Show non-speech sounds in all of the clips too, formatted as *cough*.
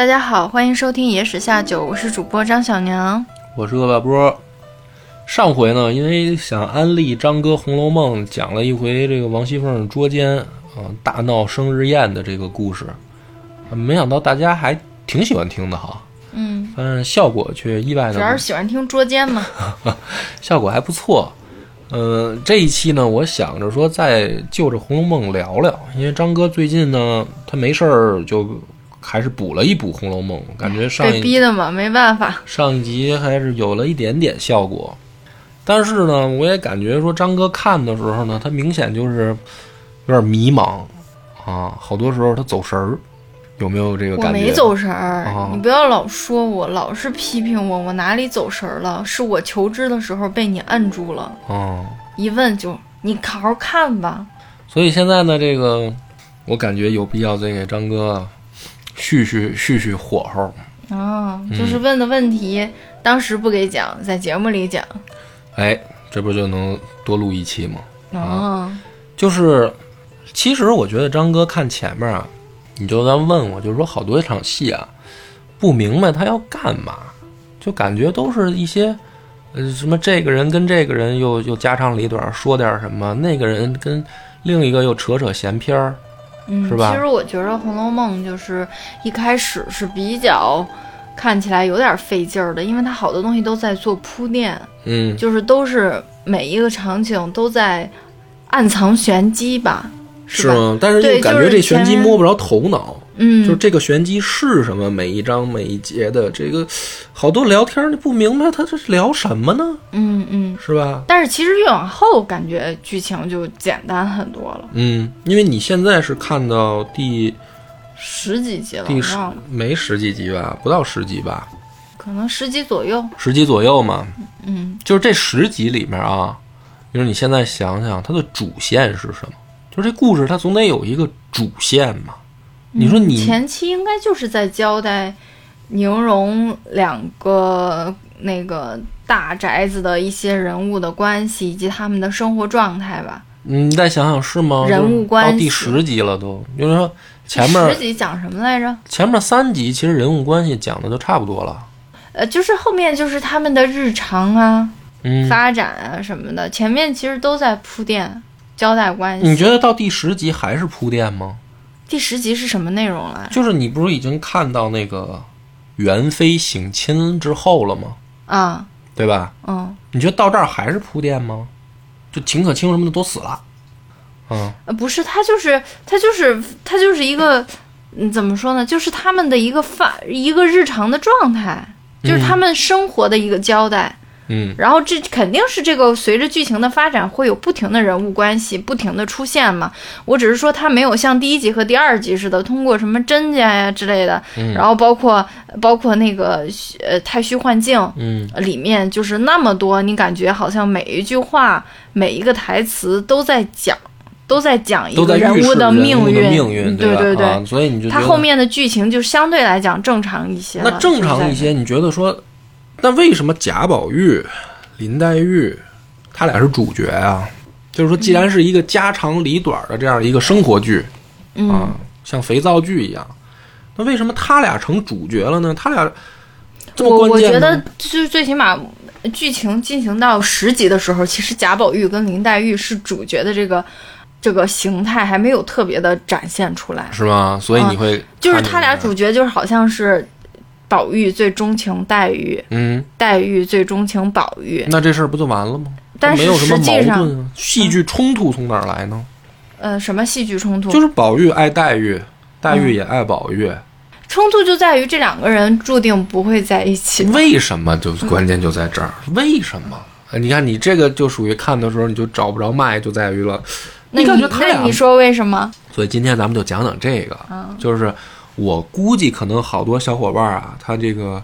大家好，欢迎收听《野史下酒》，我是主播张小娘。我是恶霸波。上回呢，因为想安利张哥《红楼梦》，讲了一回这个王熙凤捉奸啊、大闹生日宴的这个故事，啊没想到大家还挺喜欢听的哈。嗯，但效果却意外的主要是喜欢听捉奸嘛。*laughs* 效果还不错。嗯、这一期呢，我想着说再就着《红楼梦》聊聊，因为张哥最近呢，他没事儿就还是补了一补《红楼梦》，感觉上被一逼的嘛，没办法。上一集还是有了一点点效果，但是呢，我也感觉说张哥看的时候呢，他明显就是有点迷茫啊，好多时候他走神儿，有没有这个我感觉？没走神儿，啊你不要老说我，老是批评我，我哪里走神儿了？是我求知的时候被你摁住了，啊，一问就你好好看吧。所以现在呢，这个我感觉有必要再给张哥续续续续火候。啊，就是问的问题，当时不给讲，在节目里讲。哎，这不就能多录一期吗？啊，就是，其实我觉得张哥看前面啊，你就在问我，就是说好多场戏啊，不明白他要干嘛，就感觉都是一些，呃，什么这个人跟这个人又又家长里短说点什么，那个人跟另一个又扯扯闲篇儿，嗯，是吧其实我觉得《红楼梦》就是一开始是比较看起来有点费劲儿的，因为它好多东西都在做铺垫，嗯，就是都是每一个场景都在暗藏玄机吧，吧？是吗？但是对又感就是觉这玄机摸不着头脑。嗯，就是这个玄机是什么？每一章每一节的这个，好多聊天儿你不明白他这是聊什么呢？嗯嗯。是吧？但是其实越往后，感觉剧情就简单很多了，嗯，因为你现在是看到第十几集了，第十没十几集吧，不到十集吧，可能十集左右。十集左右嘛。嗯，就是这十集里面啊，就是你现在想想它的主线是什么？就是这故事它总得有一个主线嘛。你说你前期应该就是在交代宁荣两个那个大宅子的一些人物的关系以及他们的生活状态吧。你再想想是吗？人物关系到第十集了都，就是说前面十集讲什么来着？前面三集其实人物关系讲的都差不多了。呃，就是后面就是他们的日常啊、嗯，发展啊什么的，前面其实都在铺垫交代关系。你觉得到第十集还是铺垫吗？第十集是什么内容来？就是你不是已经看到那个元妃省亲之后了吗？啊，对吧？嗯，你觉得到这儿还是铺垫吗？就秦可卿什么的都死了，嗯，呃，不是，他就是他就是他就是一个，嗯，怎么说呢？就是他们的一个发一个日常的状态，就是他们生活的一个交代。嗯然后这肯定是这个随着剧情的发展会有不停的人物关系不停的出现嘛。我只是说它没有像第一集和第二集似的通过什么甄家呀之类的，嗯然后包括包括那个呃太虚幻境。嗯里面就是那么多，你感觉好像每一句话、每一个台词都在讲，都在讲一个人物的命运。命运，嗯对？对对，啊，所以你就觉得它后面的剧情就相对来讲正常一些了。那正常一些，你觉得说，那为什么贾宝玉、林黛玉他俩是主角啊？就是说，既然是一个家长里短的这样一个生活剧，嗯，啊，像肥皂剧一样，那为什么他俩成主角了呢？他俩这么我关键我觉得呢？就是最起码剧情进行到十集的时候，其实贾宝玉跟林黛玉是主角的这个这个形态还没有特别的展现出来，是吗？所以你会、啊就是他俩主，角就是好像是宝玉最钟情黛玉，嗯，黛玉最钟情宝玉，那这事儿不就完了吗？但是没有什么实际上矛盾啊，戏剧冲突从哪儿来呢？呃，什么戏剧冲突？就是宝玉爱黛玉，黛嗯玉也爱宝玉，冲突就在于这两个人注定不会在一起。为什么？就关键就在这儿，为什么？呃你看你这个就属于看的时候你就找不着脉，就在于了。那感你那你说为什么？所以今天咱们就讲讲这个，嗯就是我估计可能好多小伙伴啊，他这个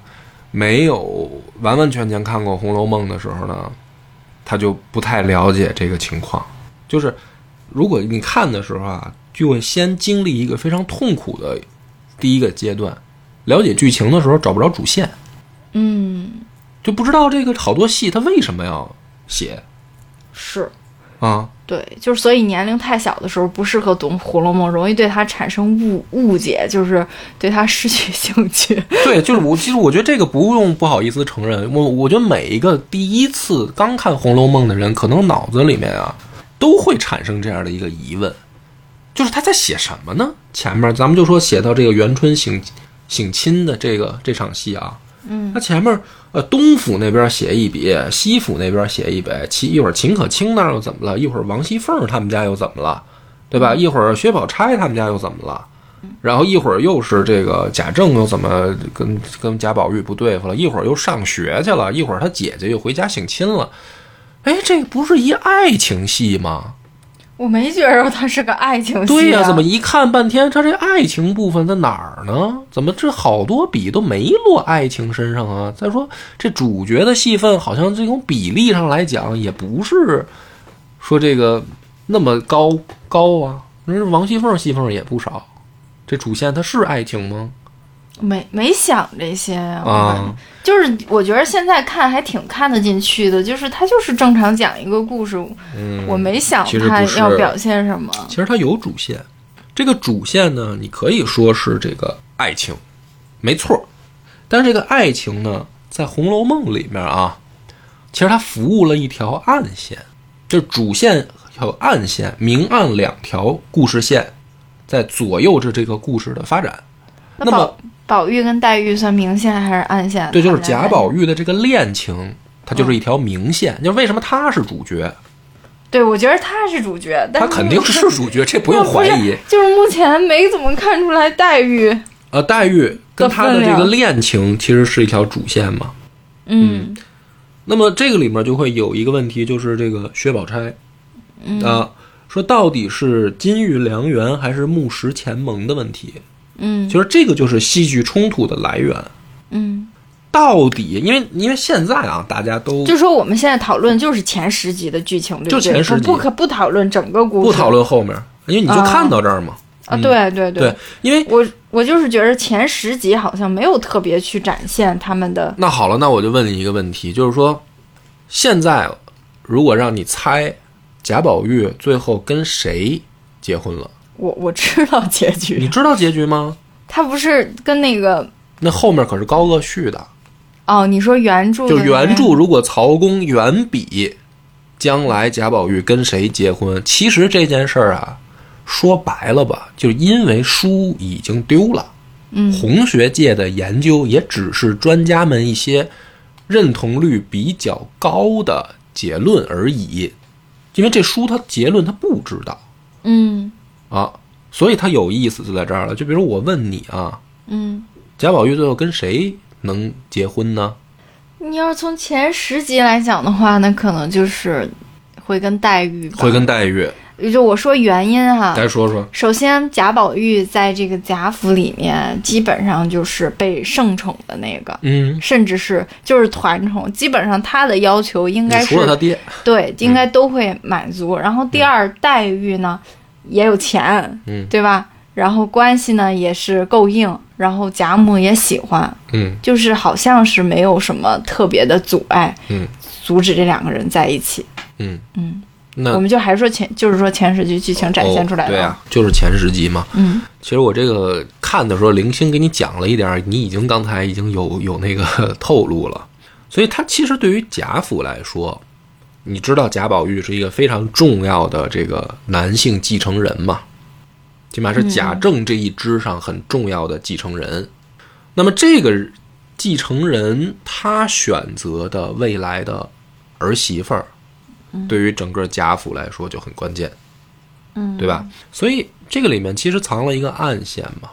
没有完完全全看过《红楼梦》的时候呢，他就不太了解这个情况。就是如果你看的时候啊，就会先经历一个非常痛苦的第一个阶段，了解剧情的时候找不着主线，嗯，就不知道这个好多戏他为什么要写。是，啊。对，就是所以年龄太小的时候不适合读《红楼梦》，容易对它产生误误解，就是对它失去兴趣。对，就是我，*laughs* 其实我觉得这个不用不好意思承认。我我觉得每一个第一次刚看《红楼梦》的人，可能脑子里面啊，都会产生这样的一个疑问，就是他在写什么呢？前面咱们就说写到这个元春省省亲的这个这场戏啊，嗯他前面呃东府那边写一笔，西府那边写一笔，其一会儿秦可卿那儿又怎么了？一会儿王熙凤他们家又怎么了？对吧？一会儿薛宝钗他们家又怎么了？然后一会儿又是这个贾政又怎么跟跟贾宝玉不对付了？一会儿又上学去了，一会儿他姐姐又回家省亲了。哎，这不是一爱情戏吗？我没觉着它是个爱情戏、啊。对呀、怎么一看半天，他这爱情部分在哪儿呢？怎么这好多笔都没落爱情身上啊？再说这主角的戏份，好像这种比例上来讲，也不是说这个那么高高啊。人王熙凤戏份也不少，这主线它是爱情吗？没没想这些呀、啊，就是我觉得现在看还挺看得进去的，就是他就是正常讲一个故事，嗯，我没想它其实不是要表现什么。其实他有主线，这个主线呢，你可以说是这个爱情，没错。但是这个爱情呢，在《红楼梦》里面啊，其实它服务了一条暗线，就是主线还有暗线，明暗两条故事线在左右着这个故事的发展。那么宝宝玉跟黛玉算明线还是暗线？对，就是贾宝玉的这个恋情，它就是一条明线。就是为什么他是主角，对，我觉得他是主角，但他肯定是主角，这不用怀疑。就是目前没怎么看出来黛玉，呃，黛玉跟他的这个恋情其实是一条主线嘛。嗯那么这个里面就会有一个问题，就是这个薛宝钗嗯啊，说到底是金玉良缘还是木石前盟的问题。嗯。就是这个就是戏剧冲突的来源。嗯，到底，因为因为现在啊，大家都就说我们现在讨论就是前十集的剧情，对不对？就前十集。不可不讨论整个故事，不讨论后面，因为你就啊看到这儿嘛。啊，对对。对，因为我我就是觉得前十集好像没有特别去展现他们的，那好了，那我就问你一个问题，就是说，现在如果让你猜贾宝玉最后跟谁结婚了，我我知道结局你，知道结局吗？他不是跟那个那后面可是高鹗续的，哦，你说原著就原著如果曹公远比将来贾宝玉跟谁结婚，其实这件事儿啊，说白了吧，就是因为书已经丢了。嗯红学界的研究也只是专家们一些认同率比较高的结论而已，因为这书它结论他不知道嗯啊，所以它有意思就在这儿了。就比如我问你啊，嗯，贾宝玉最后跟谁能结婚呢？你要是从前十集来讲的话，那可能就是会跟黛玉吧，会跟黛玉，也就我说原因哈、来说说。首先，贾宝玉在这个贾府里面，基本上就是被圣宠的那个，嗯，甚至是就是团宠，基本上他的要求应该是除了他爹，对，应该都会满足。然后第二，黛玉呢也有钱，嗯对吧？然后关系呢也是够硬，然后贾母也喜欢，嗯就是好像是没有什么特别的阻碍，嗯阻止这两个人在一起。嗯嗯，那我们就还是说前，就是说前十集剧情展现出来的。哦对啊，就是前十集嘛。嗯其实我这个看的时候，零星给你讲了一点儿，你已经刚才已经有有那个 *laughs* 透露了，所以他其实对于贾府来说，你知道贾宝玉是一个非常重要的这个男性继承人嘛，起码是贾政这一支上很重要的继承人。那么这个继承人他选择的未来的儿媳妇儿，对于整个贾府来说就很关键。嗯，对吧？所以这个里面其实藏了一个暗线嘛，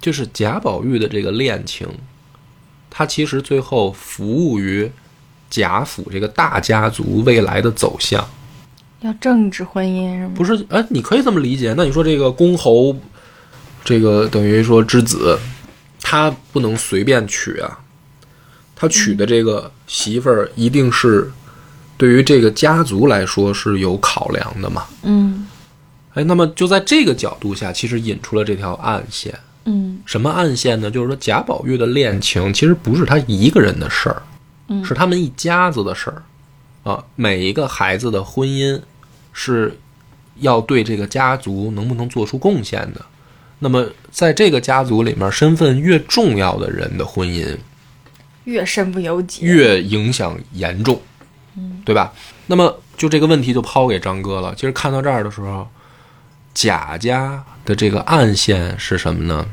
就是贾宝玉的这个恋情，他其实最后服务于贾府这个大家族未来的走向，要政治婚姻是吗？不是？哎，你可以这么理解。那你说这个公侯，这个等于说之子，他不能随便娶啊，他娶的这个媳妇儿一定是对于这个家族来说是有考量的嘛？嗯哎，那么就在这个角度下，其实引出了这条暗线。嗯什么暗线呢？就是说贾宝玉的恋情其实不是他一个人的事儿，嗯是他们一家子的事儿啊。每一个孩子的婚姻是要对这个家族能不能做出贡献的。那么，在这个家族里面，身份越重要的人的婚姻越身不由己。越影响严重，对吧？那么，就这个问题就抛给张哥了。其实看到这儿的时候，贾家的这个暗线是什么呢？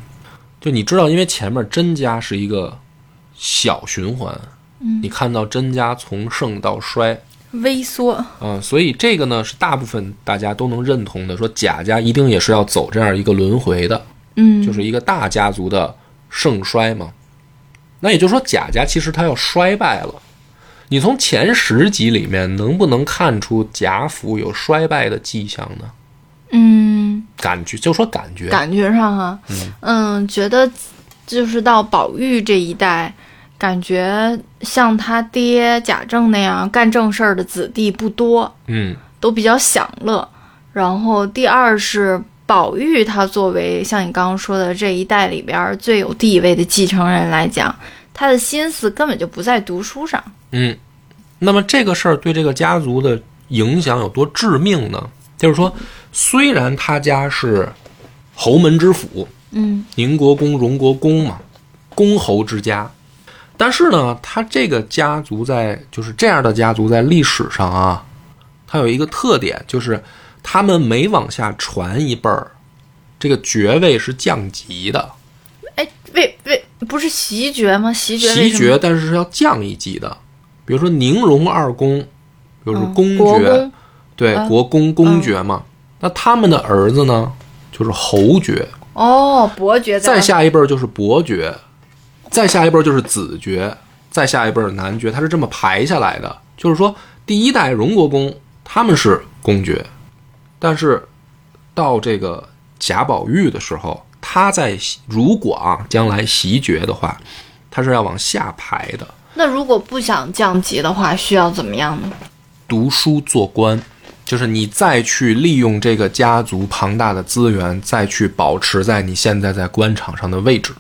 就你知道，因为前面甄家是一个小循环，嗯。你看到甄家从盛到衰，微缩，啊、所以这个呢是大部分大家都能认同的，说贾家一定也是要走这样一个轮回的，嗯，就是一个大家族的盛衰嘛。那也就是说，贾家其实它要衰败了。你从前十集里面能不能看出贾府有衰败的迹象呢？嗯，感觉就说感觉，感觉上哈，嗯，觉得就是到宝玉这一代，感觉像他爹贾政那样干正事儿的子弟不多，嗯都比较享乐。然后第二是宝玉，他作为像你刚刚说的这一代里边儿最有地位的继承人来讲，他的心思根本就不在读书上。嗯。那么这个事儿对这个家族的影响有多致命呢？就是说，虽然他家是侯门之府，嗯宁国公、荣国公嘛，公侯之家。但是呢，他这个家族在就是这样的家族在历史上啊，它有一个特点，就是他们每往下传一辈儿，这个爵位是降级的，哎，为为不是袭爵吗？袭爵袭爵，但是是要降一级的。比如说宁荣二公，就是嗯公爵，国公。对，嗯国公公爵嘛。那他们的儿子呢，就是侯爵，哦，伯爵再下一辈儿就是伯爵，再下一辈就是子爵，再下一辈男爵，他是这么排下来的。就是说，第一代荣国公他们是公爵，但是到这个贾宝玉的时候，他在如果啊将来袭爵的话，他是要往下排的，那如果不想降级的话，需要怎么样呢？读书做官。就是你再去利用这个家族庞大的资源，再去保持在你现在在官场上的位置。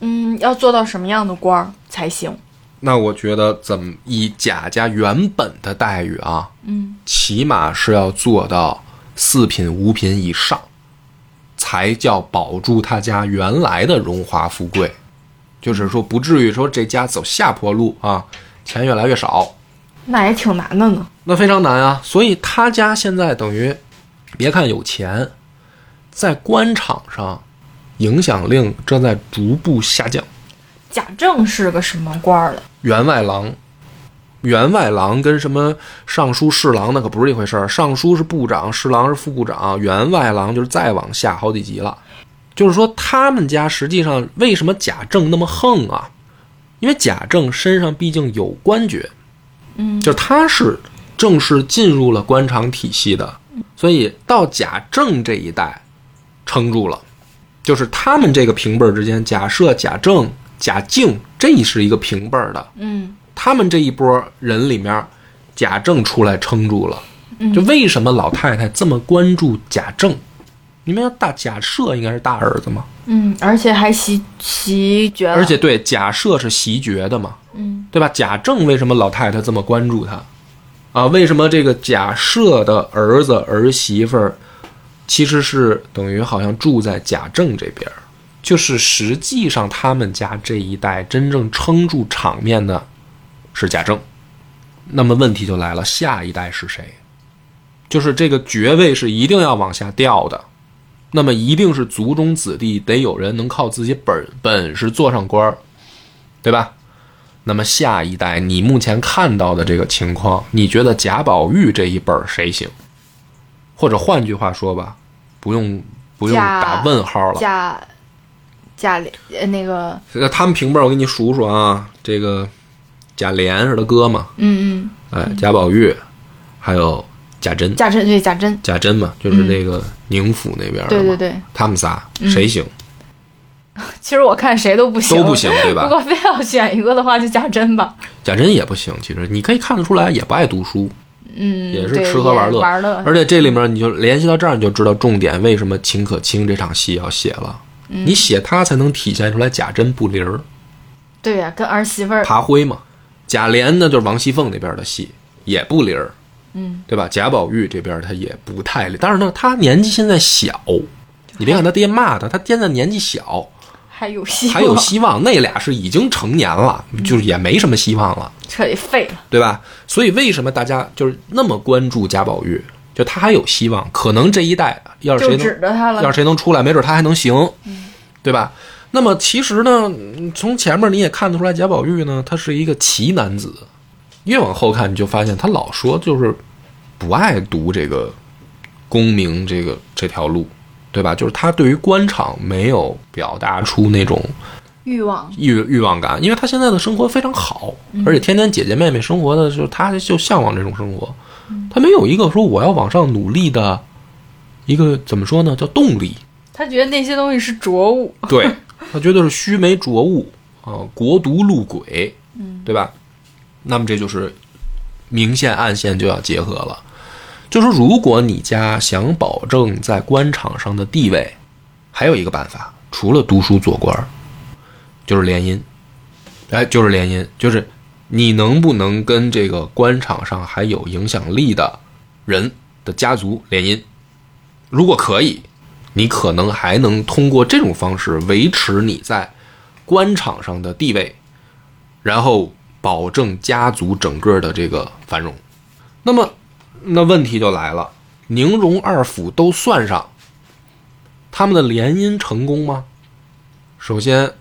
嗯，要做到什么样的官儿才行？那我觉得怎么以贾家原本的待遇啊，嗯，起码是要做到四品五品以上，才叫保住他家原来的荣华富贵。就是说，不至于说这家走下坡路啊，钱越来越少，那也挺难的呢。那非常难啊。所以他家现在等于，别看有钱，在官场上影响力正在逐步下降。贾政是个什么官儿的？员外郎，员外郎跟什么尚书侍郎那可不是一回事儿。尚书是部长，侍郎是副部长，员外郎就是再往下好几级了。就是说，他们家实际上为什么贾政那么横啊？因为贾政身上毕竟有官爵，嗯，就是他是正式进入了官场体系的，所以到贾政这一代撑住了。就是他们这个平辈儿之间，假设贾政、贾敬这是一个平辈儿的，嗯他们这一波人里面，贾政出来撑住了。嗯就为什么老太太这么关注贾政？你们要大贾赦应该是大儿子嘛，嗯，而且还袭袭爵了，而且对贾赦是袭爵的嘛，嗯对吧？贾政为什么老太太这么关注他？啊，为什么这个贾赦的儿子儿媳妇儿其实是等于好像住在贾政这边？就是实际上他们家这一代真正撑住场面的是贾政。那么问题就来了，下一代是谁？就是这个爵位是一定要往下掉的，那么一定是族中子弟得有人能靠自己本本事做上官，对吧？那么下一代，你目前看到的这个情况，你觉得贾宝玉这一辈儿谁行？或者换句话说吧，不用不用打问号了。贾贾呃那个这个他们平辈儿，我给你数数啊，这个贾琏是他哥嘛，嗯嗯哎，贾宝玉，还有贾珍嗯，，贾珍对贾珍，贾珍嘛，就是那个宁府那边的嘛对对对，他们仨谁行？*laughs* 其实我看谁都不行，都不行，对吧？*laughs* 如果非要选一个的话，就贾珍吧。贾珍也不行，其实你可以看得出来，也不爱读书，嗯，也是吃喝玩乐玩乐。而且这里面你就联系到这儿，你就知道重点为什么秦可卿这场戏要写了。嗯你写他才能体现出来贾珍不离儿，对呀、跟儿媳妇儿，爬灰嘛。贾琏呢，就是王熙凤那边的戏，也不离儿，嗯，对吧？贾宝玉这边他也不太，但是呢，他年纪现在小，你别看他爹骂他，他现在年纪小，还有希望，还有希望。那俩是已经成年了，就是也没什么希望了，彻底废了。对吧？所以为什么大家就是那么关注贾宝玉？就他还有希望，可能这一代要是谁能。要是谁能出来，没准他还能行，对吧？那么其实呢，嗯从前面你也看得出来，贾宝玉呢，他是一个奇男子。越往后看，你就发现他老说就是不爱读这个功名这个这条路，对吧？就是他对于官场没有表达出那种欲望，欲欲望感，因为他现在的生活非常好，而且天天姐姐妹妹生活的，就是他就向往这种生活，他没有一个说我要往上努力的一个怎么说呢，叫动力。他觉得那些东西是浊物。对 *laughs* 他觉得是须眉浊物啊，国独路鬼，嗯，对吧？那么这就是明线暗线就要结合了。就说如果你家想保证在官场上的地位，还有一个办法，除了读书做官，就是联姻。哎，就是联姻，就是你能不能跟这个官场上还有影响力的人的家族联姻？如果可以，你可能还能通过这种方式维持你在官场上的地位，然后保证家族整个的这个繁荣。那么，那问题就来了：宁荣二府都算上，他们的联姻成功吗？首先，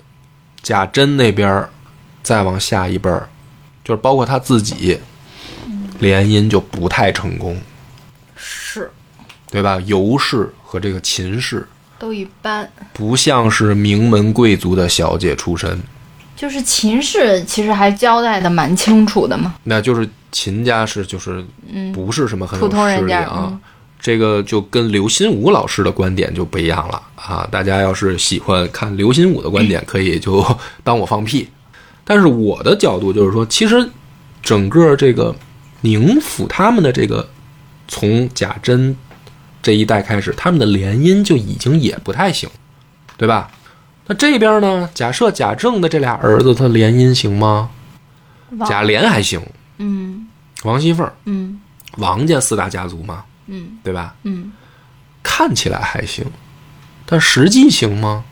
贾珍那边儿再往下一辈儿，就是包括他自己，联姻就不太成功，是，对吧？尤氏和这个秦氏都一般。不像是名门贵族的小姐出身，就是秦氏其实还交代的蛮清楚的嘛。那就是秦家是就是不是什么很有普通人家啊。嗯这个就跟刘心武老师的观点就不一样了啊！大家要是喜欢看刘心武的观点，可以就当我放屁。但是我的角度就是说，其实整个这个宁府他们的这个从贾珍这一代开始，他们的联姻就已经也不太行，对吧？那这边呢？假设贾政的这俩儿子他联姻行吗？贾琏还行，嗯王熙凤，嗯王家四大家族嘛，嗯对吧？嗯，看起来还行，但实际行吗？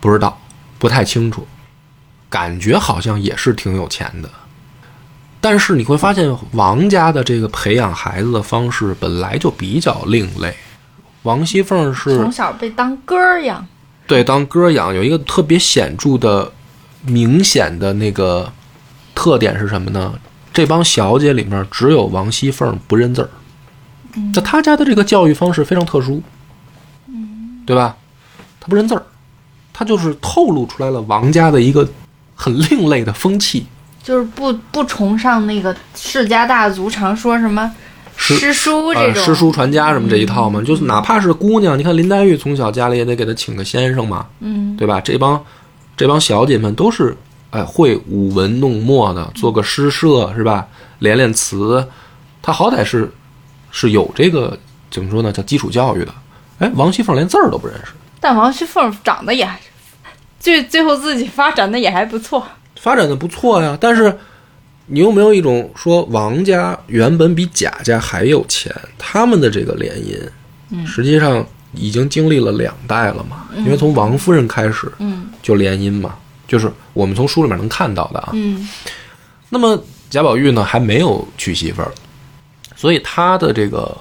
不知道，不太清楚。感觉好像也是挺有钱的，但是你会发现王家的这个培养孩子的方式本来就比较另类。王熙凤是从小被当哥儿养。对当歌养，有一个特别显著的、明显的那个特点是什么呢？这帮小姐里面只有王熙凤不认字儿。那他家的这个教育方式非常特殊，对吧？他不认字儿，她就是透露出来了王家的一个很另类的风气。就是不不崇尚那个世家大族常说什么诗诗书这呃，种，诗书传家什么这一套嘛，就是哪怕是姑娘，你看林黛玉从小家里也得给她请个先生嘛，嗯对吧？这帮这帮小姐们都是哎会舞文弄墨的，做个诗社是吧？练练词，她好歹是是有这个怎么说呢？叫基础教育的。哎，王熙凤连字儿都不认识，但王熙凤长得也还，最最后自己发展的也还不错。发展的不错呀。但是你有没有一种说王家原本比贾家还有钱，他们的这个联姻，实际上已经经历了两代了嘛？因为从王夫人开始嗯就联姻嘛，就是我们从书里面能看到的啊。嗯那么贾宝玉呢还没有娶媳妇儿，所以他的这个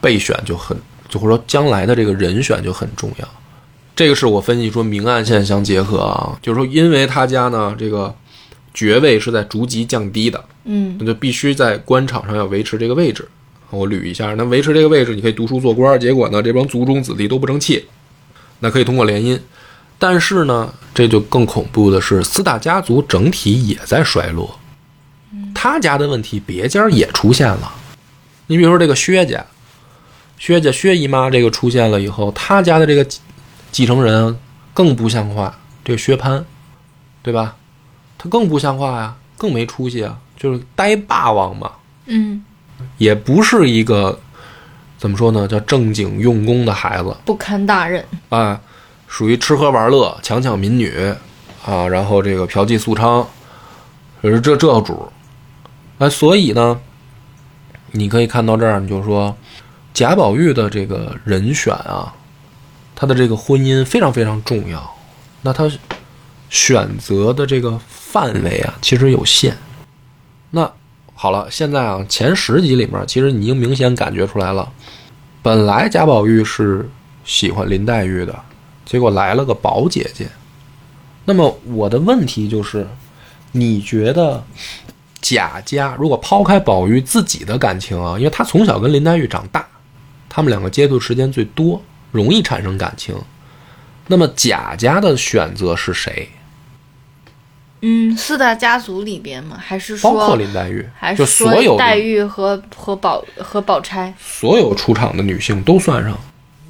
备选就很，就或者说将来的这个人选就很重要。这个是我分析说明暗线相结合啊，就是说因为他家呢这个爵位是在逐级降低的，嗯那就必须在官场上要维持这个位置。我捋一下，那维持这个位置，你可以读书做官，结果呢这帮族中子弟都不争气，那可以通过联姻。但是呢，这就更恐怖的是，四大家族整体也在衰落。他家的问题，别家也出现了。你比如说这个薛家，薛家薛姨妈这个出现了以后，他家的这个继继承人更不像话，这个薛蟠，对吧？他更不像话呀，更没出息啊，就是呆霸王嘛，嗯，也不是一个怎么说呢，叫正经用功的孩子。不堪大任。啊，属于吃喝玩乐、强抢民女啊，然后这个嫖妓宿娼，就是这这主儿。哎，所以呢，你可以看到这儿，你就说贾宝玉的这个人选啊，他的这个婚姻非常非常重要。那他选择的这个范围啊，其实有限。那好了，现在啊，前十集里面，其实你已经明显感觉出来了，本来贾宝玉是喜欢林黛玉的，结果来了个宝姐姐。那么我的问题就是，你觉得贾家如果抛开宝玉自己的感情啊，因为他从小跟林黛玉长大，他们两个接触时间最多，容易产生感情。那么贾家的选择是谁？嗯，四大家族里边吗？还是包括林黛玉还，是说所有黛玉和和宝和宝钗？所有出场的女性都算上。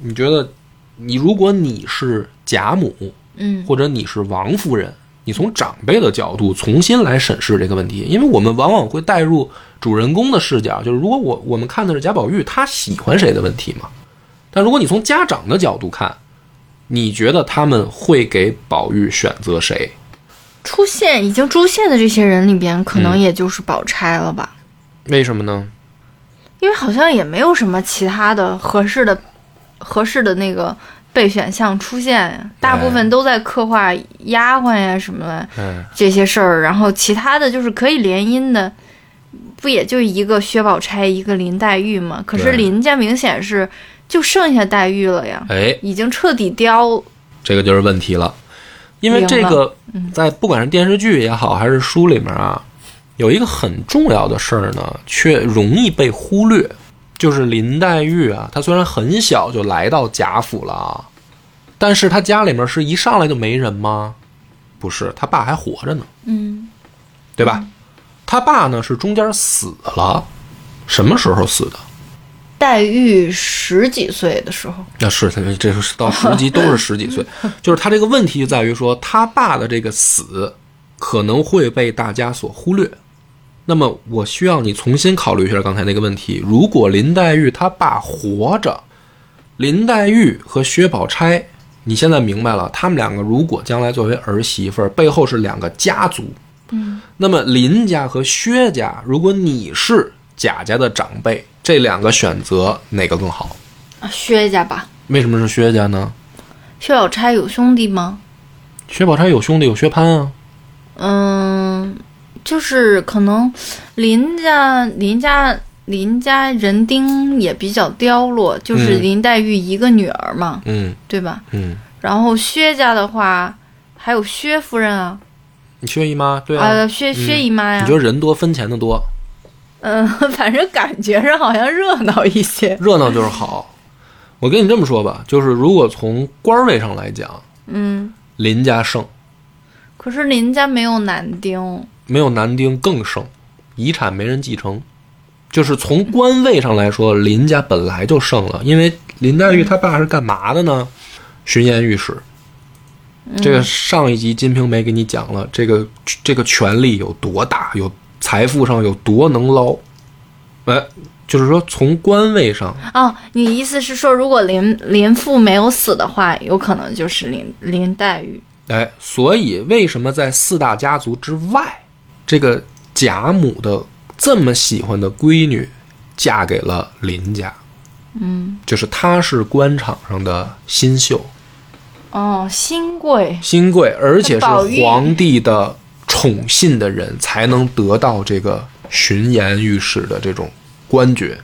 你觉得，你如果你是贾母，嗯或者你是王夫人，你从长辈的角度重新来审视这个问题，因为我们往往会带入主人公的视角，就是如果我我们看的是贾宝玉，他喜欢谁的问题嘛？但如果你从家长的角度看，你觉得他们会给宝玉选择谁？出现已经出现的这些人里边，可能嗯也就是宝钗了吧？为什么呢？因为好像也没有什么其他的合适的、合适的那个备选项出现呀，大部分都在刻画丫鬟呀什么的哎，这些事儿，然后其他的就是可以联姻的，不也就一个薛宝钗，一个林黛玉吗？可是林家明显是就剩下黛玉了呀，哎，已经彻底凋。这个就是问题了，因为这个在不管是电视剧也好，还是书里面啊，有一个很重要的事儿呢，却容易被忽略，就是林黛玉啊，她虽然很小就来到贾府了啊，但是她家里面是一上来就没人吗？不是，她爸还活着呢，嗯，对吧？她爸呢是中间死了，什么时候死的？黛玉十几岁的时候，那是他这是到十级都是十几岁，*laughs* 就是他这个问题就在于说，他爸的这个死可能会被大家所忽略。那么，我需要你重新考虑一下刚才那个问题：如果林黛玉她爸活着，林黛玉和薛宝钗，你现在明白了，他们两个如果将来作为儿媳妇儿，背后是两个家族。嗯，那么林家和薛家，如果你是贾家的长辈，这两个选择哪个更好？啊薛家吧。为什么是薛家呢？薛宝钗有兄弟吗？薛宝钗有兄弟有薛蟠啊，嗯，就是可能林家林家林家人丁也比较凋落，就是嗯林黛玉一个女儿嘛，嗯对吧？嗯，然后薛家的话，还有薛夫人啊，你薛姨妈对啊，啊，薛薛姨妈呀你觉，得人多分钱的多，嗯，*laughs* 反正感觉上好像热闹一些，热闹就是好。我跟你这么说吧，就是如果从官位上来讲，嗯，林家胜，可是林家没有男丁，没有男丁更胜，遗产没人继承。就是从官位上来说，林家本来就胜了，因为林黛玉她爸是干嘛的呢？巡盐御史。这个上一集《金瓶梅》给你讲了，这个这个权力有多大，有财富上有多能捞。哎，就是说从官位上，哦，你意思是说，如果林林父没有死的话，有可能就是林林黛玉。哎，所以为什么在四大家族之外，这个贾母的这么喜欢的闺女嫁给了林家？嗯，就是她是官场上的新秀、哦，新贵，新贵，而且是皇帝的宠信的人，才能得到这个巡盐御史的这种官爵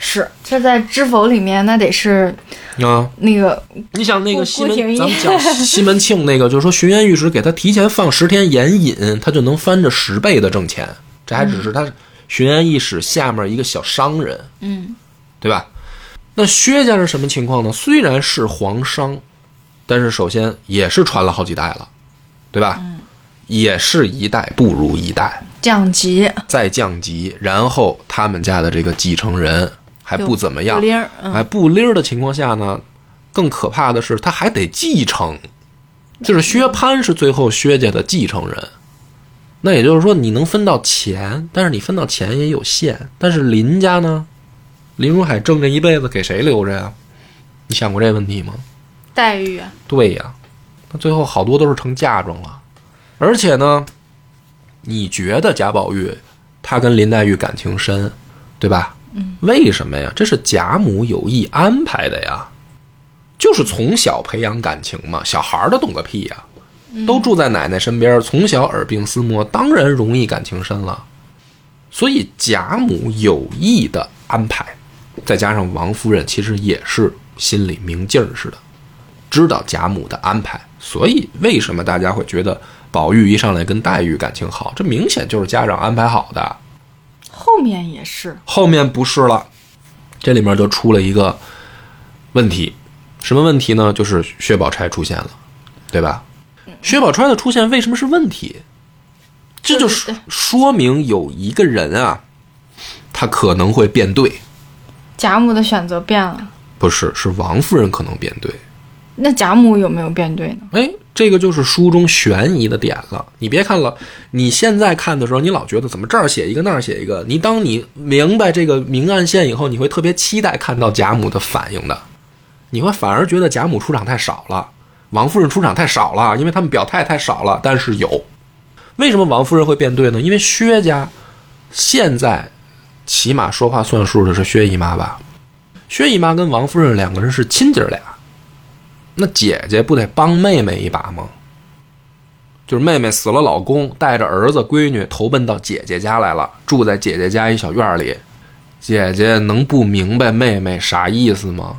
是这在《知否》里面，那得是啊。那个你想那个西门咱们讲 *laughs* 西门庆那个，就是说巡盐御史给他提前放十天盐引，他就能翻着十倍的挣钱。这还只是他巡盐御史下面一个小商人，嗯对吧？那薛家是什么情况呢？虽然是皇商，但是首先也是传了好几代了，对吧？也是一代不如一代，降级再降级，然后他们家的这个继承人还不怎么样，不灵儿，嗯，还不灵儿的情况下呢，更可怕的是他还得继承，就是薛蟠是最后薛家的继承人。那也就是说，你能分到钱，但是你分到钱也有限。但是林家呢，林如海挣这一辈子给谁留着呀？你想过这问题吗？待遇啊，对呀，那最后好多都是成嫁妆了。而且呢，你觉得贾宝玉他跟林黛玉感情深，对吧？嗯，为什么呀？这是贾母有意安排的呀，就是从小培养感情嘛。小孩儿的懂个屁呀，都住在奶奶身边，从小耳鬓厮磨，当然容易感情深了。所以贾母有意的安排，再加上王夫人其实也是心里明镜儿似的，知道贾母的安排，所以为什么大家会觉得宝玉一上来跟黛玉感情好？这明显就是家长安排好的。后面也是，后面不是了，这里面就出了一个问题，什么问题呢？就是薛宝钗出现了，对吧？薛宝钗的出现为什么是问题？这就说说明有一个人啊，他可能会变对，贾母的选择变了，不是，是王夫人可能变对。那贾母有没有变对呢？哎，这个就是书中悬疑的点了。你别看了，你现在看的时候，你老觉得怎么这儿写一个那儿写一个。你当你明白这个明暗线以后，你会特别期待看到贾母的反应的。你会反而觉得贾母出场太少了，王夫人出场太少了，因为他们表态太少了。但是有，为什么王夫人会变对呢？因为薛家现在起码说话算数的是薛姨妈吧？薛姨妈跟王夫人两个人是亲姐俩。那姐姐不得帮妹妹一把吗？就是妹妹死了，老公带着儿子闺女投奔到姐姐家来了，住在姐姐家一小院里。姐姐能不明白妹妹啥意思吗？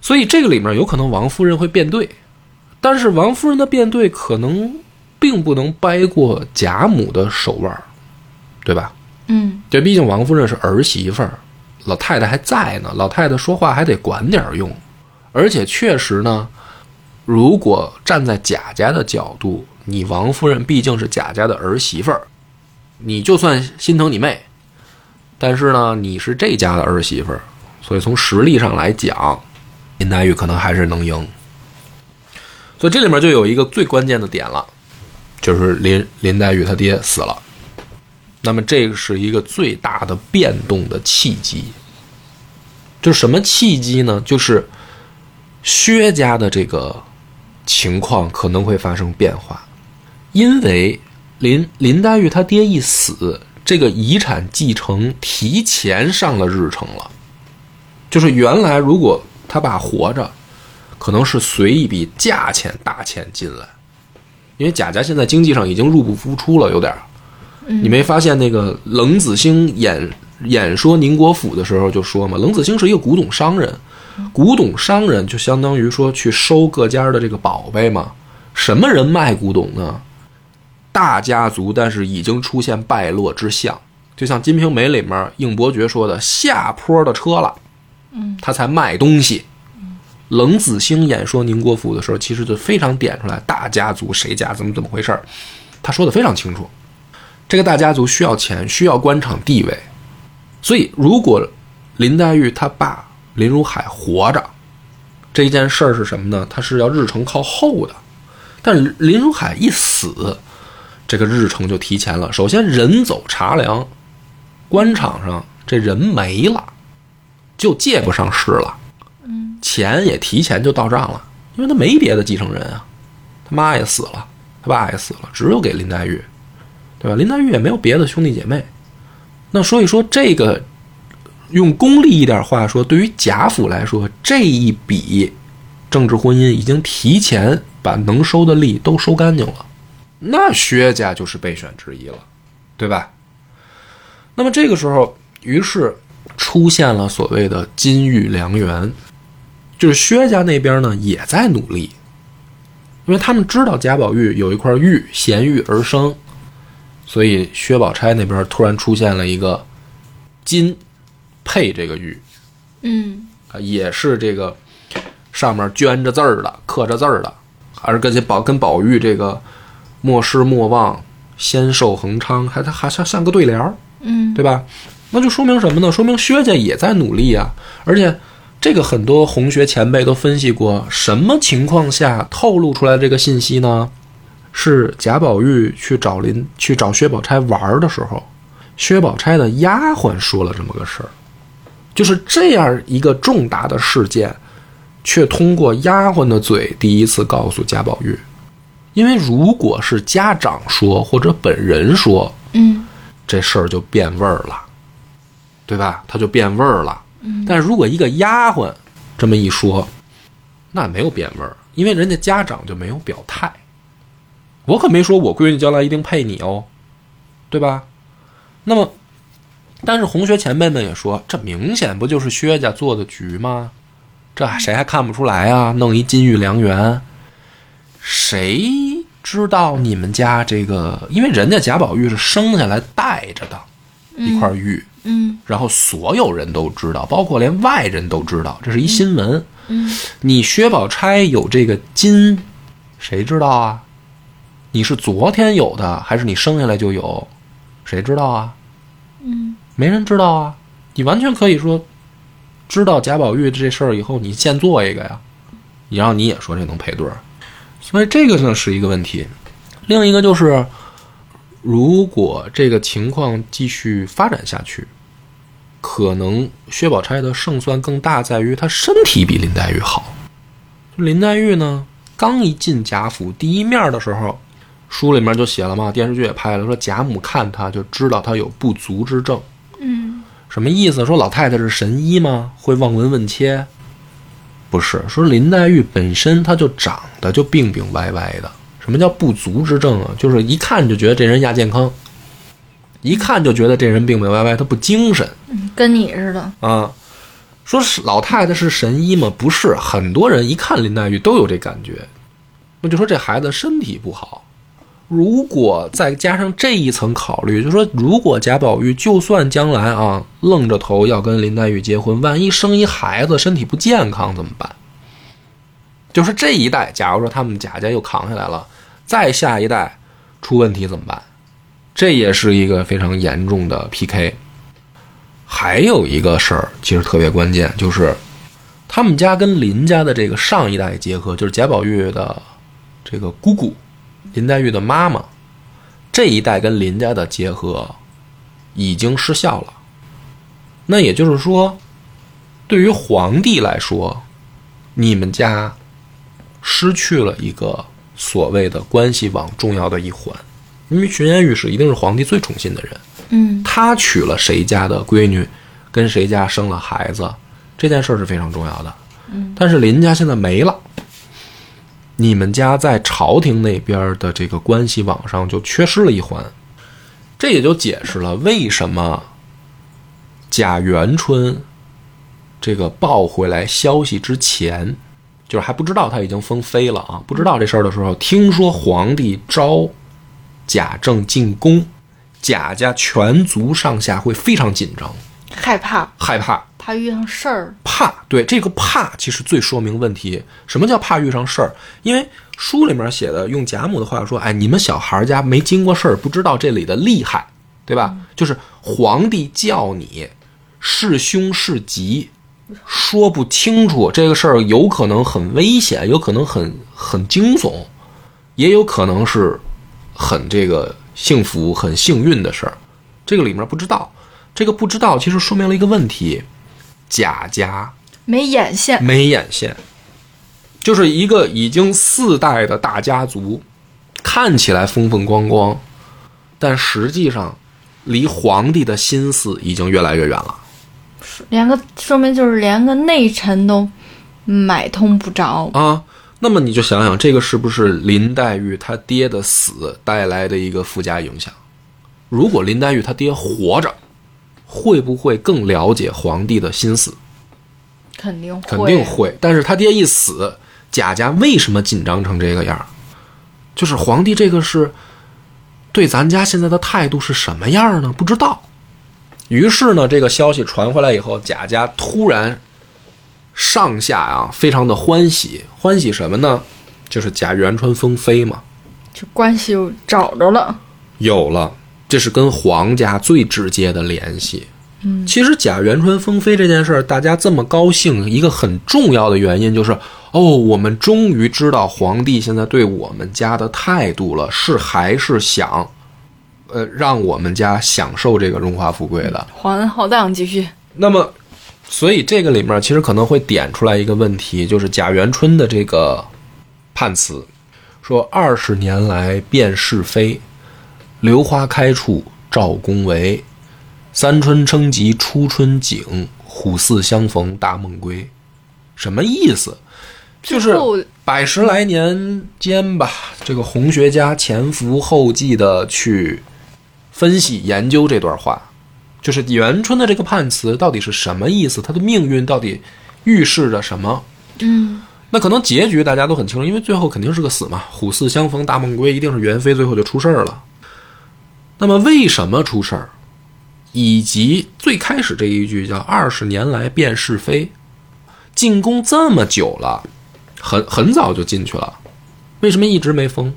所以这个里面有可能王夫人会变对，但是王夫人的变对可能并不能掰过贾母的手腕儿，对吧？嗯，这毕竟王夫人是儿媳妇儿，老太太还在呢，老太太说话还得管点儿用。而且确实呢，如果站在贾家的角度，你王夫人毕竟是贾家的儿媳妇儿，你就算心疼你妹，但是呢，你是这家的儿媳妇儿，所以从实力上来讲，林黛玉可能还是能赢。所以这里面就有一个最关键的点了，就是林林黛玉她爹死了，那么这个是一个最大的变动的契机。就是什么契机呢？就是。薛家的这个情况可能会发生变化，因为林林黛玉她爹一死，这个遗产继承提前上了日程了。就是原来如果他爸活着，可能是随一笔价钱大钱进来，因为贾家现在经济上已经入不敷出了，有点儿。你没发现那个冷子兴演演说宁国府的时候就说嘛，冷子兴是一个古董商人。古董商人就相当于说去收各家的这个宝贝嘛？什么人卖古董呢？大家族，但是已经出现败落之象。就像《金瓶梅》里面应伯爵说的：“下坡的车了，嗯，他才卖东西。”冷子兴演说宁国府的时候，其实就非常点出来大家族谁家怎么怎么回事儿，他说的非常清楚。这个大家族需要钱，需要官场地位，所以如果林黛玉她爸。林如海活着，这件事儿是什么呢？他是要日程靠后的，但林如海一死，这个日程就提前了。首先人走茶凉，官场上这人没了，就借不上势了。嗯，钱也提前就到账了，因为他没别的继承人啊，他妈也死了，他爸也死了，只有给林黛玉，对吧？林黛玉也没有别的兄弟姐妹，那所以说这个。用功利一点话说，对于贾府来说，这一笔政治婚姻已经提前把能收的利都收干净了，那薛家就是备选之一了，对吧？那么这个时候，于是出现了所谓的金玉良缘，就是薛家那边呢也在努力，因为他们知道贾宝玉有一块玉，衔玉而生，所以薛宝钗那边突然出现了一个金。配这个玉，嗯啊，也是这个上面镌着字儿的，刻着字儿的，还是跟这宝跟宝玉这个莫失莫忘，仙寿恒昌，还它还像像个对联儿，嗯，对吧？那就说明什么呢？说明薛家也在努力啊。而且这个很多红学前辈都分析过，什么情况下透露出来这个信息呢？是贾宝玉去找林去找薛宝钗玩的时候，薛宝钗的丫鬟说了这么个事儿。就是这样一个重大的事件，却通过丫鬟的嘴第一次告诉贾宝玉，因为如果是家长说或者本人说，嗯，这事儿就变味儿了，对吧？他就变味儿了。但是如果一个丫鬟这么一说，那没有变味儿，因为人家家长就没有表态。我可没说我闺女将来一定配你哦，对吧？那么，但是红学前辈们也说，这明显不就是薛家做的局吗？这谁还看不出来啊？弄一金玉良缘，谁知道你们家这个？因为人家贾宝玉是生下来带着的一块玉，嗯然后所有人都知道，包括连外人都知道，这是一新闻。嗯你薛宝钗有这个金，谁知道啊？你是昨天有的，还是你生下来就有？谁知道啊？嗯没人知道啊。你完全可以说，知道贾宝玉这事儿以后，你现做一个呀，你让你也说这能配对儿，所以这个呢是一个问题。另一个就是，如果这个情况继续发展下去，可能薛宝钗的胜算更大，在于她身体比林黛玉好。林黛玉呢，刚一进贾府第一面的时候，书里面就写了嘛，电视剧也拍了，说贾母看她就知道她有不足之症。嗯什么意思？说老太太是神医吗？会望闻问切？不是，说林黛玉本身她就长得就病病歪歪的。什么叫不足之症啊？就是一看就觉得这人亚健康，一看就觉得这人病病歪歪，他不精神嗯，跟你似的。啊。说是老太太是神医吗？不是，很多人一看林黛玉都有这感觉，那就说这孩子身体不好。如果再加上这一层考虑，就说如果贾宝玉就算将来啊愣着头要跟林黛玉结婚，万一生一孩子身体不健康怎么办？就是这一代，假如说他们贾家又扛下来了，再下一代出问题怎么办？这也是一个非常严重的 PK。还有一个事儿其实特别关键，就是他们家跟林家的这个上一代结合，就是贾宝玉的这个姑姑林黛玉的妈妈，这一代跟林家的结合已经失效了。那也就是说，对于皇帝来说，你们家失去了一个所谓的关系网重要的一环，因为巡盐御史一定是皇帝最宠信的人，嗯他娶了谁家的闺女，跟谁家生了孩子，这件事儿是非常重要的。嗯，但是林家现在没了，你们家在朝廷那边的这个关系网上就缺失了一环，这也就解释了为什么贾元春这个报回来消息之前，就是还不知道他已经封妃了啊，不知道这事儿的时候，听说皇帝招贾政进宫，贾家全族上下会非常紧张、害怕，害怕。怕遇上事儿。怕，对这个怕其实最说明问题。什么叫怕遇上事儿？因为书里面写的，用贾母的话说，哎，你们小孩家没经过事儿，不知道这里的厉害，对吧？就是皇帝叫你是凶是吉，说不清楚，这个事儿有可能很危险，有可能很很惊悚，也有可能是很这个幸福、很幸运的事儿。这个里面不知道，这个不知道其实说明了一个问题：贾家没眼线，没眼线，就是一个已经四代的大家族，看起来风风光光，但实际上离皇帝的心思已经越来越远了。连个说明就是连个内臣都买通不着。啊，那么你就想想，这个是不是林黛玉她爹的死带来的一个附加影响？如果林黛玉她爹活着，会不会更了解皇帝的心思？肯定会，肯定会。但是他爹一死，贾家为什么紧张成这个样儿？就是皇帝这个是对咱家现在的态度是什么样呢？不知道。于是呢，这个消息传回来以后，贾家突然上下啊非常的欢喜，欢喜什么呢？就是贾元春封妃嘛，就关系又找着了。有了，这是跟皇家最直接的联系。嗯，其实贾元春封妃这件事儿，大家这么高兴，一个很重要的原因就是，哦，我们终于知道皇帝现在对我们家的态度了，是还是想，呃，让我们家享受这个荣华富贵的。皇恩浩荡，继续。那么，所以这个里面其实可能会点出来一个问题，就是贾元春的这个判词，说二十年来辨是非，榴花开处照宫闱，三春称疾初春景，虎四相逢大梦归。什么意思？就是百十来年间吧，这个红学家前赴后继的去分析研究这段话，就是元春的这个判词到底是什么意思？它的命运到底预示着什么？嗯，那可能结局大家都很清楚，因为最后肯定是个死嘛，虎四相逢大梦归，一定是元妃最后就出事儿了。那么为什么出事儿？以及最开始这一句叫“二十年来辨是非”，进宫这么久了，很很早就进去了，为什么一直没封？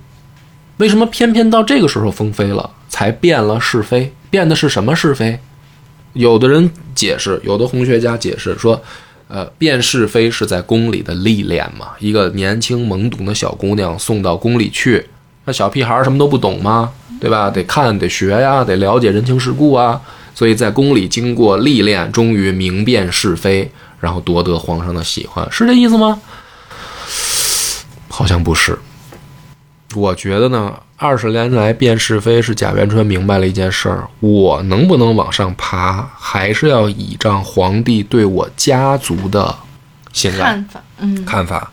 为什么偏偏到这个时候封妃了，才变了是非？变的是什么是非？有的人解释，有的红学家解释说，呃，辨是非是在宫里的历练嘛。一个年轻懵懂的小姑娘送到宫里去，那小屁孩儿什么都不懂吗？对吧？得看，得学呀，得了解人情世故啊。所以在宫里经过历练，终于明辨是非，然后夺得皇上的喜欢，是这意思吗？好像不是。我觉得呢，二十年来辨是非是贾元春明白了一件事儿：我能不能往上爬，还是要倚仗皇帝对我家族的信赖看法，嗯，看法。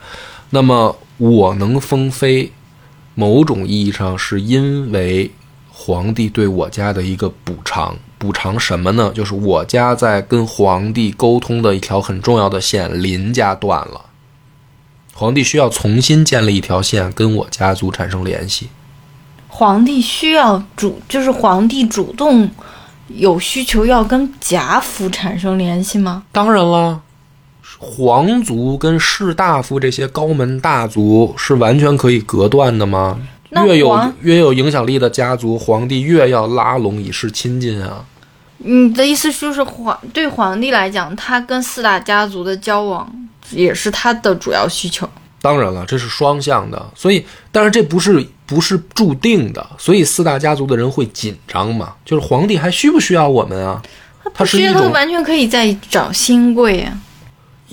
那么我能封妃，某种意义上是因为皇帝对我家的一个补偿。补偿什么呢？就是我家在跟皇帝沟通的一条很重要的线，林家断了。皇帝需要重新建立一条线，跟我家族产生联系。皇帝需要主，就是皇帝主动有需求要跟贾府产生联系吗？当然了，皇族跟士大夫这些高门大族是完全可以隔断的吗？那越有越有影响力的家族，皇帝越要拉拢以示亲近啊。你的意思就是皇对皇帝来讲，他跟四大家族的交往也是他的主要需求。当然了，这是双向的，所以，但是这不是不是注定的，所以四大家族的人会紧张嘛？就是皇帝还需不需要我们啊？他是需要他完全可以再找新贵啊。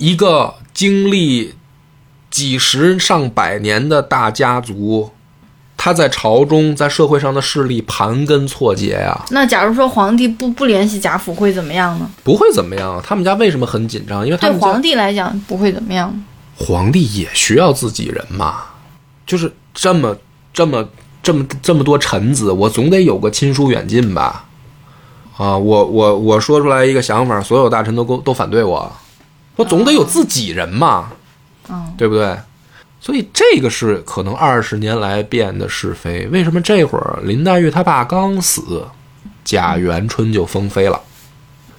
一个经历几十上百年的大家族，他在朝中在社会上的势力盘根错节呀、那假如说皇帝不不联系贾府会怎么样呢？不会怎么样。他们家为什么很紧张？因为他们对皇帝来讲不会怎么样。皇帝也需要自己人嘛，就是这么这么这么这么多臣子，我总得有个亲疏远近吧？啊，我我我说出来一个想法，所有大臣都都都反对我，我总得有自己人嘛，嗯，对不对？所以这个是可能二十年来变的是非。为什么这会儿林黛玉她爸刚死，贾元春就封妃了？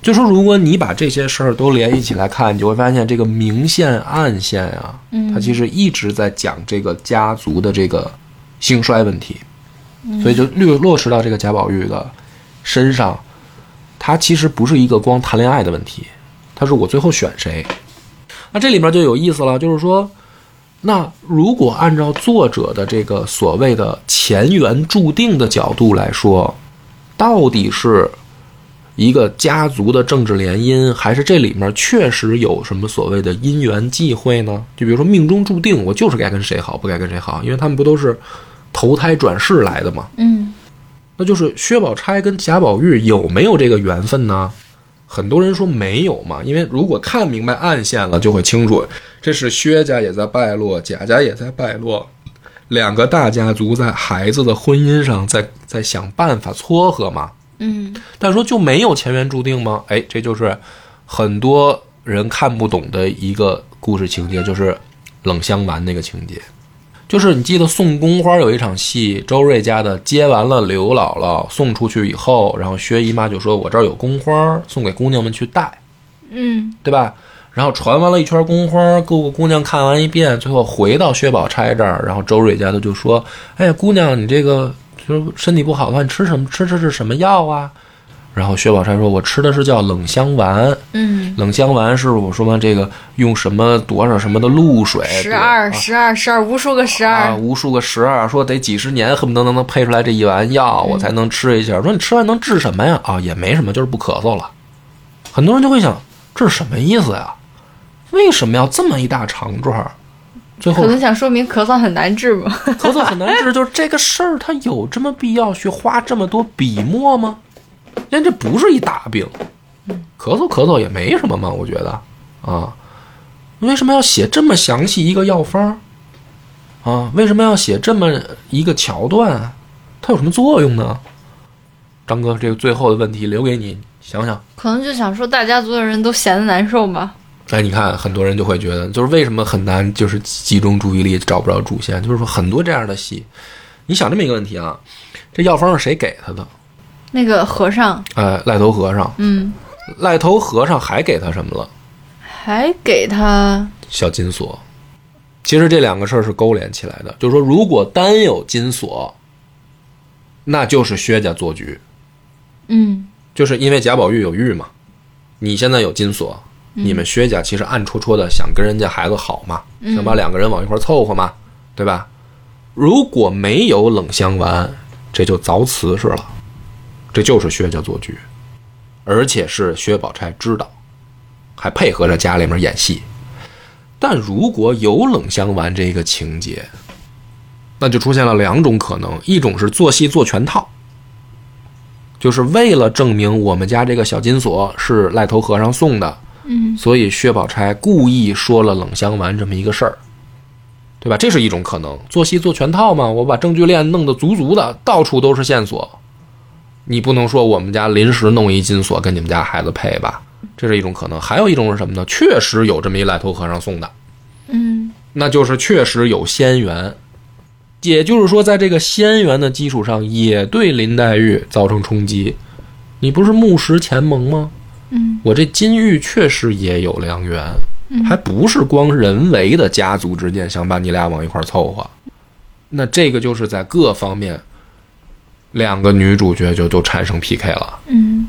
就说如果你把这些事儿都联系起来看，你就会发现这个明线暗线啊，它其实一直在讲这个家族的这个兴衰问题，所以就落落实到这个贾宝玉的身上，他其实不是一个光谈恋爱的问题，他说我最后选谁。那这里面就有意思了，就是说，那如果按照作者的这个所谓的前缘注定的角度来说，到底是一个家族的政治联姻，还是这里面确实有什么所谓的因缘际会呢？就比如说命中注定，我就是该跟谁好，不该跟谁好，因为他们不都是投胎转世来的吗？嗯，那就是薛宝钗跟贾宝玉有没有这个缘分呢？很多人说没有嘛，因为如果看明白暗线了，就会清楚，这是薛家也在败落，贾家也在败落，两个大家族在孩子的婚姻上在在想办法撮合嘛。嗯，但说就没有前缘注定吗？哎，这就是很多人看不懂的一个故事情节，就是冷香丸那个情节。就是你记得送宫花有一场戏，周瑞家的接完了刘姥姥送出去以后，然后薛姨妈就说：“我这儿有宫花，送给姑娘们去戴，嗯，对吧？”然后传完了一圈宫花，各个姑娘看完一遍，最后回到薛宝钗这儿，然后周瑞家的就说：“哎呀，姑娘，你这个就是身体不好的话，你吃什么？吃这是什么药啊？”然后薛宝钗说：“我吃的是叫冷香丸，嗯，冷香丸是我说嘛，这个用什么多少什么的露水，十二，啊十二，十二，无数个十啊，二。无数个十二，说得几十年，恨不得能能配出来这一丸药，我才能吃一下。说你吃完能治什么呀？啊，也没什么，就是不咳嗽了。很多人就会想，这是什么意思呀？为什么要这么一大长串？最后可能想说明咳嗽很难治吧？*laughs* 咳嗽很难治，就是这个事儿，它有这么必要去花这么多笔墨吗？那这不是一大病，咳嗽咳嗽也没什么嘛，我觉得啊，为什么要写这么详细一个药方啊？为什么要写这么一个桥段？它有什么作用呢？张哥，这个最后的问题留给你想想。可能就想说大家族的人都闲得难受吧。哎，你看，很多人就会觉得，就是为什么很难，就是集中注意力找不着主线，就是说很多这样的戏。你想这么一个问题啊，这药方是谁给他的？那个和尚，哎，赖头和尚。嗯，赖头和尚还给他什么了？还给他。小金锁。其实这两个事儿是勾连起来的，就是说，如果单有金锁，那就是薛家做局，嗯。就是因为贾宝玉有玉嘛，你现在有金锁，你们薛家其实暗戳戳的想跟人家孩子好嘛，想把两个人往一块儿凑合嘛，对吧？如果没有冷香丸，这就凿瓷实了，这就是薛家做局，而且是薛宝钗知道，还配合着家里面演戏。但如果有冷香丸这个情节，那就出现了两种可能：一种是做戏做全套，就是为了证明我们家这个小金锁是赖头和尚送的，嗯所以薛宝钗故意说了冷香丸这么一个事儿，对吧？这是一种可能，做戏做全套嘛，我把证据链弄得足足的，到处都是线索。你不能说我们家临时弄一金锁跟你们家孩子配吧？这是一种可能。还有一种是什么呢？确实有这么一赖头和尚送的，嗯那就是确实有仙缘，也就是说，在这个仙缘的基础上，也对林黛玉造成冲击。你不是木石前盟吗？嗯我这金玉确实也有良缘，还不是光人为的家族之间想把你俩往一块凑合。那这个就是在各方面，两个女主角就就产生 PK 了。嗯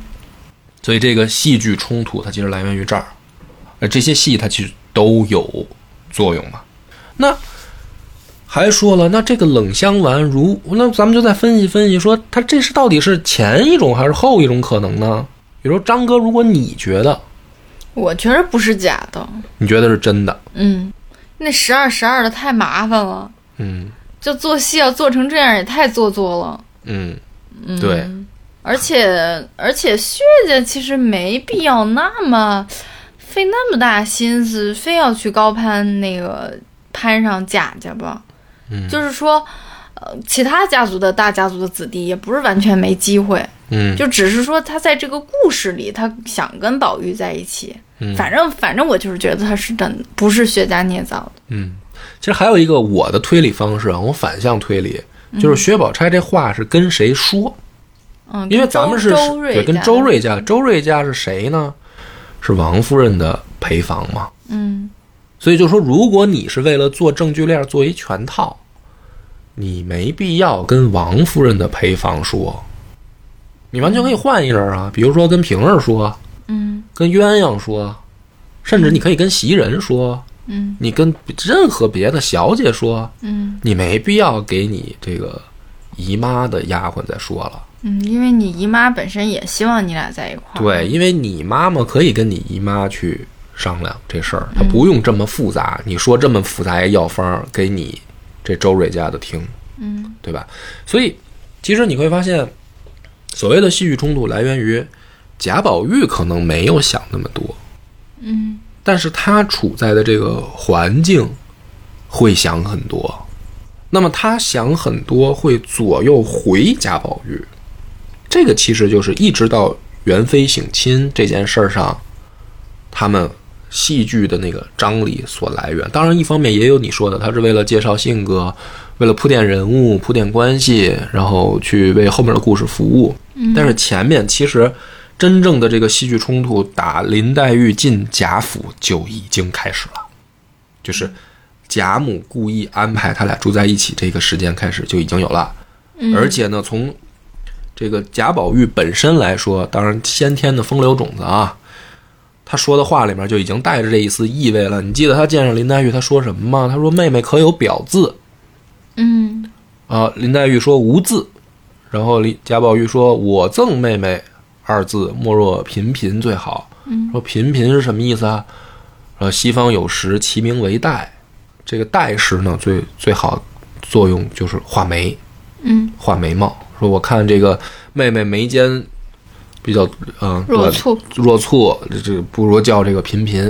所以这个戏剧冲突它其实来源于这儿，而这些戏它其实都有作用嘛。那还说了，那这个冷香丸如那咱们就再分析分析，说它这是到底是前一种还是后一种可能呢？比如说张哥，如果你觉得我觉得不是假的。你觉得是真的，嗯，那十二十二的太麻烦了，嗯就做戏要做成这样也太做作了。嗯，嗯，对，而且而且薛家其实没必要那么费那么大心思，非要去高攀那个攀上贾家吧。嗯就是说，呃，其他家族的大家族的子弟也不是完全没机会，嗯就只是说他在这个故事里，他想跟宝玉在一起。嗯反正反正我就是觉得他是真的，不是薛家捏造的。嗯，其实还有一个我的推理方式啊，我反向推理，就是薛宝钗这话是跟谁说？嗯，因为咱们是对跟周瑞家，周瑞家是谁呢？是王夫人的陪房嘛。嗯所以就说，如果你是为了做证据链做一全套，你没必要跟王夫人的陪房说，你完全可以换一人啊，比如说跟平儿说，嗯跟鸳鸯说，甚至你可以跟袭人说，嗯你跟任何别的小姐说，嗯你没必要给你这个姨妈的丫鬟再说了。嗯，因为你姨妈本身也希望你俩在一块儿。对，，因为你妈妈可以跟你姨妈去商量这事儿，她不用这么复杂。你说这么复杂一药方给你这周瑞家的听，嗯对吧？所以其实你会发现，所谓的戏剧冲突来源于贾宝玉可能没有想那么多，嗯但是他处在的这个环境会想很多。那么他想很多，会左右回贾宝玉。这个其实就是一直到元妃省亲这件事儿上，他们戏剧的那个张力所来源。当然，一方面也有你说的，他是为了介绍性格，为了铺垫人物、铺垫关系，然后去为后面的故事服务。但是前面其实真正的这个戏剧冲突，打林黛玉进贾府就已经开始了，就是贾母故意安排他俩住在一起这个时间开始就已经有了。嗯而且呢，从这个贾宝玉本身来说，当然先天的风流种子啊，他说的话里面就已经带着这一丝意味了。你记得他见上林黛玉他说什么吗？他说：“妹妹可有表字嗯啊？”林黛玉说：“无字。”然后林贾宝玉说：“我赠妹妹二字，莫若频频最好。”嗯说频频是什么意思啊？呃，西方有时其名为黛，这个黛石呢，最最好作用就是画眉，嗯画眉毛。说我看这个妹妹眉间比较嗯若醋，若醋，这这不如叫这个频频。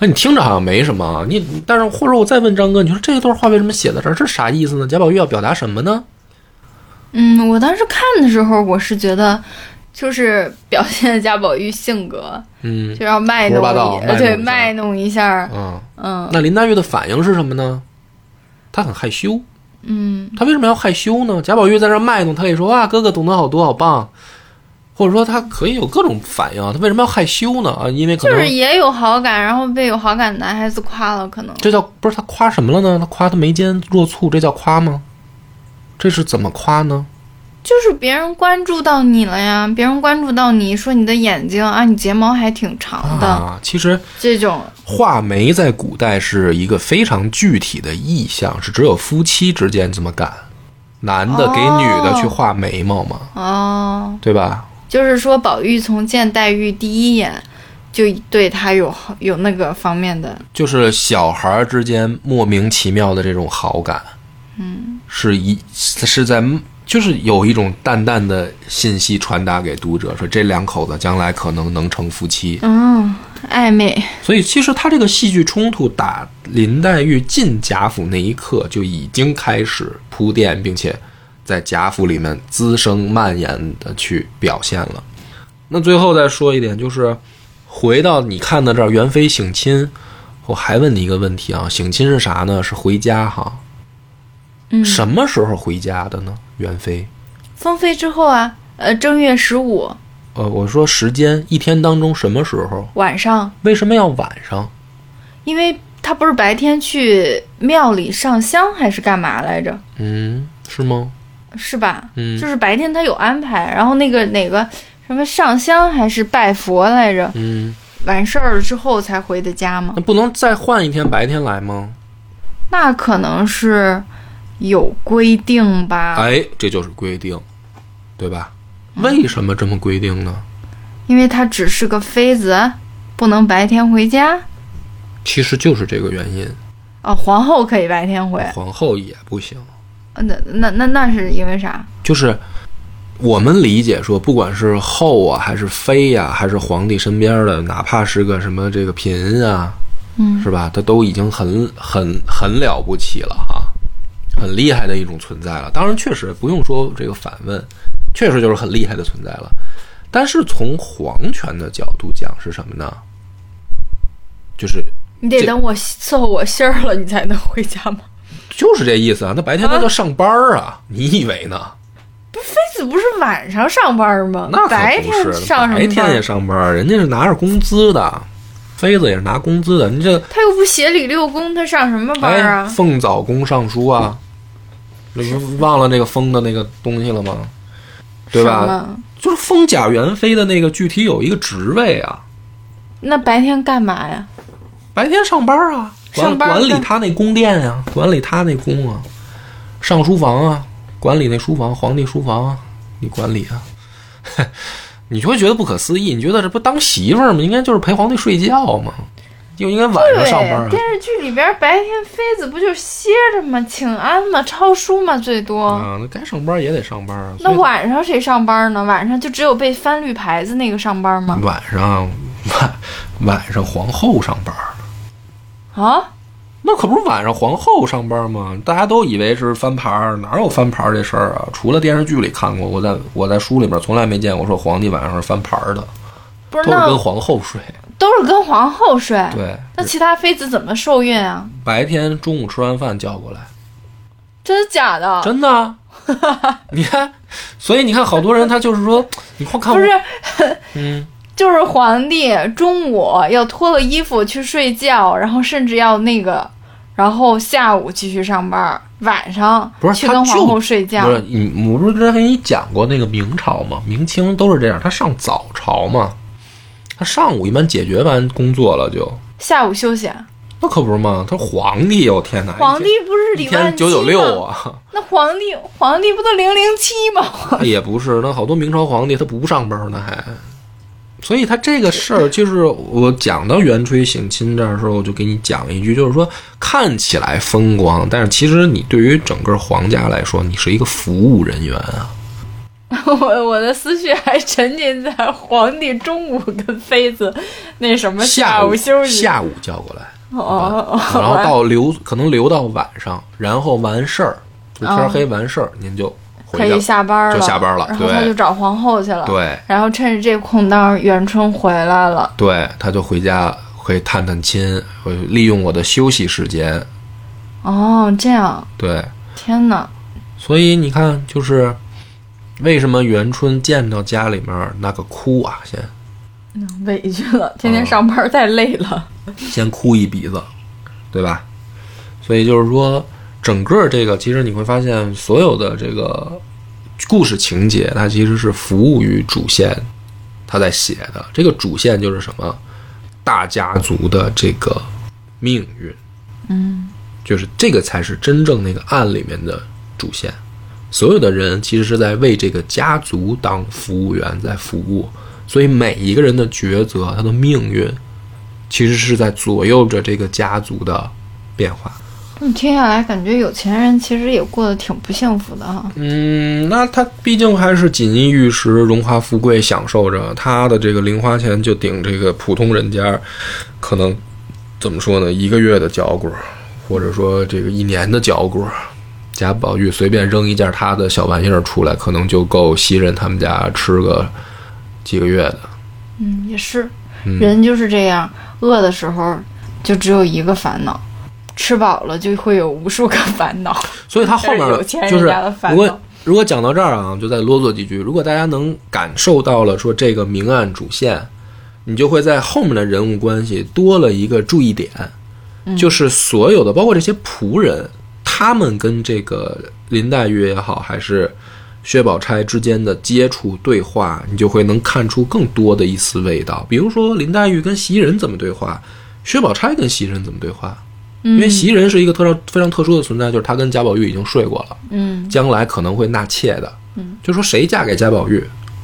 哎，你听着好像没什么，啊你但是或者我再问张哥，你说这一段话为什么写在这儿？这是啥意思呢？贾宝玉要表达什么呢？嗯，我当时看的时候，我是觉得就是表现贾宝玉性格，嗯就要卖弄胡说八道一，呃对，卖卖弄一下，嗯，嗯那林黛玉的反应是什么呢？她很害羞。嗯，她为什么要害羞呢？贾宝玉在这卖弄，她可以说哇，哥哥懂得好多，好棒，或者说他可以有各种反应。他为什么要害羞呢？啊，因为可能就是也有好感，然后被有好感的男孩子夸了，可能这叫不是他夸什么了呢？他夸他眉间若蹙，这叫夸吗？这是怎么夸呢？就是别人关注到你了呀，别人关注到你说你的眼睛啊，你睫毛还挺长的，啊，其实这种。画眉在古代是一个非常具体的意象，是只有夫妻之间这么干，男的给女的去画眉毛嘛，哦，对吧？就是说宝玉从见黛玉第一眼就对她有好有那个方面的，就是小孩儿之间莫名其妙的这种好感，嗯，是一是在就是有一种淡淡的信息传达给读者，说这两口子将来可能能成夫妻。嗯，暧昧，所以其实他这个戏剧冲突打林黛玉进贾府那一刻就已经开始铺垫，并且在贾府里面滋生蔓延的去表现了。那最后再说一点，就是回到你看到这儿，元妃省亲，我还问你一个问题啊，省亲是啥呢？是回家哈？嗯，什么时候回家的呢？元妃？封妃之后啊，呃，正月十五呃，我说时间，一天当中什么时候？晚上，为什么要晚上？因为他不是白天去庙里上香还是干嘛来着？嗯，是吗？是吧？嗯就是白天他有安排，然后那个哪个什么上香还是拜佛来着？嗯，完事儿了之后才回的家吗那？不能再换一天白天来吗？那可能是有规定吧，哎，这就是规定，对吧？为什么这么规定呢？因为她只是个妃子，不能白天回家。其实就是这个原因，哦，皇后可以白天回，皇后也不行。呃那那那那是因为啥？就是我们理解说，不管是后啊，还是妃呀、还是皇帝身边的，哪怕是个什么这个嫔啊，嗯是吧？他都已经很很很了不起了哈，很厉害的一种存在了。当然，确实不用说这个反问，确实就是很厉害的存在了。但是从皇权的角度讲是什么呢？就是你得等我伺候我信儿了，你才能回家吗？就是这意思啊。那白天他叫上班啊，你以为呢？不妃子不是晚上上班吗？那白天，上什么白天也？上班，人家是拿着工资的，妃子也是拿工资的。你这他又不协理六宫，他上什么班哎，啊？奉早宫尚书啊，你不是忘了那个封的那个东西了吗？对吧？就是封贾元妃的那个具体有一个职位啊，那白天干嘛呀？白天上班啊，管上管理他那宫殿呀、管理他那宫啊，上书房啊，管理那书房，皇帝书房啊，你管理啊。*laughs* 你就会觉得不可思议，你觉得这不当媳妇儿吗？应该就是陪皇帝睡觉吗？就应该晚上，上班啊。电视剧里边白天妃子不就歇着吗？请安吗？抄书吗？最多。啊，那该上班也得上班啊。那晚上谁上班呢？晚上就只有被翻绿牌子那个上班吗？晚上晚晚上皇后上班，啊，那可不是晚上皇后上班吗？大家都以为是翻牌儿，哪有翻牌儿这事儿啊？除了电视剧里看过，我在我在书里面从来没见过说皇帝晚上是翻牌儿的，不是，都是跟皇后睡。都是跟皇后睡。对，那其他妃子怎么受孕啊？白天中午吃完饭叫过来，真的假的？真的啊。*laughs* 你看，所以你看，好多人他就是说，*tsk* 你快看不是，*laughs* 嗯，*laughs* 就是皇帝中午要脱了衣服去睡觉，然后甚至要那个，然后下午继续上班，晚上不是去跟皇后睡觉不。是你，我不是之前跟你讲过那个明朝吗？明清都是这样，他上早朝嘛，他上午一般解决完工作了就，下午休息啊。那可不是嘛，他皇帝我，天哪，皇帝不是一李万天九九？六啊，那皇帝皇帝不都零零七吗？*laughs* 也不是，那好多明朝皇帝他不上班呢还。所以他这个事儿，就是我讲到元垂省亲这儿的时候，我就给你讲一句，就是说看起来风光，但是其实你对于整个皇家来说，你是一个服务人员啊。*laughs* 我 *laughs* 我的思绪还沉浸在皇帝中午跟妃子那什么下午休息，下午叫过来，哦哦，然后到留可能留到晚上，然后完事儿，就天黑完事儿，您就可以。下班了，就下班了然后对他就找皇后去了，对然后趁着这空档，元春回来了，对，他就回家会探探亲，会利用我的休息时间。哦，这样，对，天哪，所以你看，就是为什么元春见到家里面那个哭啊，先委屈了，天哦天上班太累了，先哭一鼻子，对吧？所以就是说，整个这个其实你会发现，所有的这个故事情节，它其实是服务于主线，他在写的。这个主线就是什么？大家族的这个命运，嗯，就是这个才是真正那个案里面的主线。所有的人其实是在为这个家族当服务员在服务，所以每一个人的抉择，他的命运，其实是在左右着这个家族的变化。你听下来感觉有钱人其实也过得挺不幸福的哈，嗯，那他毕竟还是锦衣玉食、荣华富贵，享受着他的这个零花钱就顶这个普通人家，可能怎么说呢？一个月的脚骨，或者说这个一年的脚骨。贾宝玉随便扔一件他的小玩意儿出来，可能就够袭人他们家吃个几个月的。嗯，也是，嗯人就是这样，饿的时候就只有一个烦恼，吃饱了就会有无数个烦恼，所以他后面 *laughs* 就是如果。如果讲到这儿啊，就再啰嗦几句。如果大家能感受到了说这个明暗主线，你就会在后面的人物关系多了一个注意点，就是所有的包括这些仆人，他们跟这个林黛玉也好，还是薛宝钗之间的接触对话，你就会能看出更多的一丝味道。比如说林黛玉跟袭人怎么对话，薛宝钗跟袭人怎么对话。因为袭人是一个特常非常特殊的存在，就是她跟贾宝玉已经睡过了，嗯将来可能会纳妾的。嗯，就说谁嫁给贾宝玉，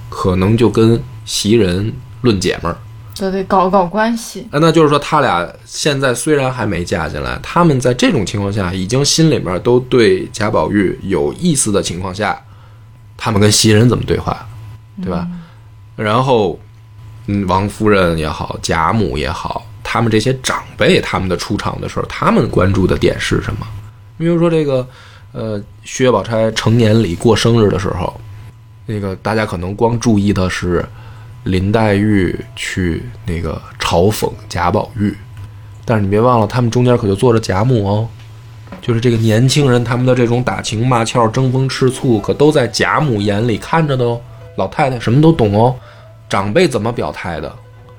可能就跟袭人论姐们儿。都得搞搞关系。那就是说他俩现在虽然还没嫁进来，他们在这种情况下，已经心里面都对贾宝玉有意思的情况下，他们跟袭人怎么对话，对吧？然后，嗯，王夫人也好，贾母也好，他们这些长辈，他们的出场的时候，他们关注的点是什么？你比如说这个，呃，薛宝钗成年礼过生日的时候，那个大家可能光注意的是林黛玉去那个嘲讽贾宝玉，但是你别忘了，他们中间可就坐着贾母哦。就是这个年轻人他们的这种打情骂俏、争风吃醋，可都在贾母眼里看着的哦。老太太什么都懂哦，长辈怎么表态的，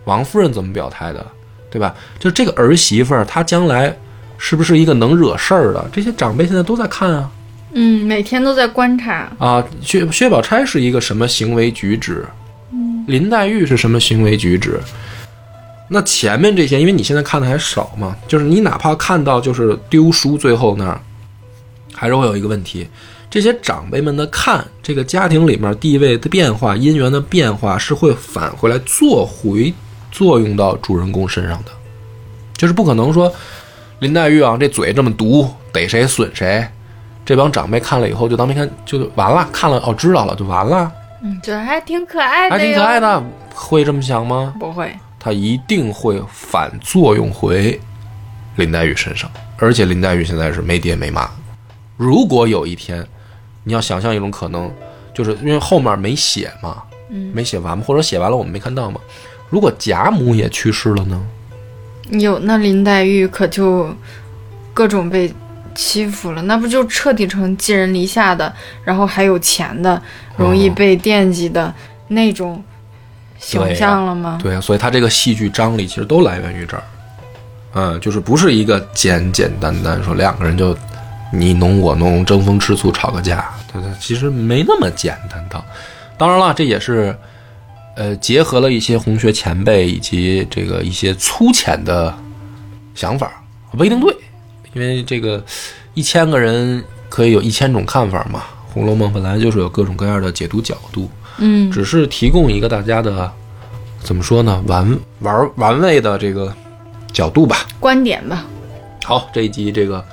王夫人怎么表态的，对吧？就这个儿媳妇儿，她将来是不是一个能惹事儿的？这些长辈现在都在看啊嗯，每天都在观察。啊！薛薛宝钗是一个什么行为举止？林黛玉是什么行为举止？那前面这些，因为你现在看的还少嘛，就是你哪怕看到就是丢书最后那儿，还是会有一个问题，这些长辈们的看这个家庭里面地位的变化、姻缘的变化，是会返回来做回作用到主人公身上的，就是不可能说林黛玉啊这嘴这么毒，逮谁损谁，这帮长辈看了以后就当没看就完了，看了哦知道了就完了，嗯，觉得还挺可爱的，还挺可爱。的，会这么想吗？不会，他一定会反作用回林黛玉身上，而且林黛玉现在是没爹没妈。如果有一天，你要想象一种可能，就是因为后面没写嘛，嗯没写完嘛，或者写完了我们没看到嘛。如果贾母也去世了呢？有那林黛玉可就各种被欺负了，那不就彻底成寄人篱下的，然后还有钱的，容易被惦记的那种形象了吗？对啊，所以他这个戏剧张力其实都来源于这儿，嗯，就是不是一个简简单单说两个人就你侬我侬争风吃醋吵个架，对对，其实没那么简单的。当然了，这也是呃结合了一些红学前辈以及这个一些粗浅的想法，不一定对，因为这个一千个人可以有一千种看法嘛红楼梦本来就是有各种各样的解读角度嗯。只是提供一个大家的怎么说呢玩玩玩味的这个角度吧。观点吧。好这一集这个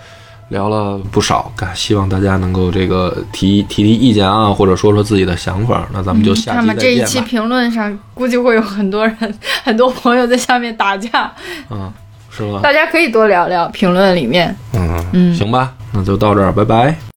聊了不少希望大家能够这个提提提意见啊或者说说自己的想法那咱们就下期再见那么这一期评论上估计会有很多人很多朋友在下面打架。嗯。大家可以多聊聊评论里面。嗯嗯，行吧，那就到这儿，拜拜。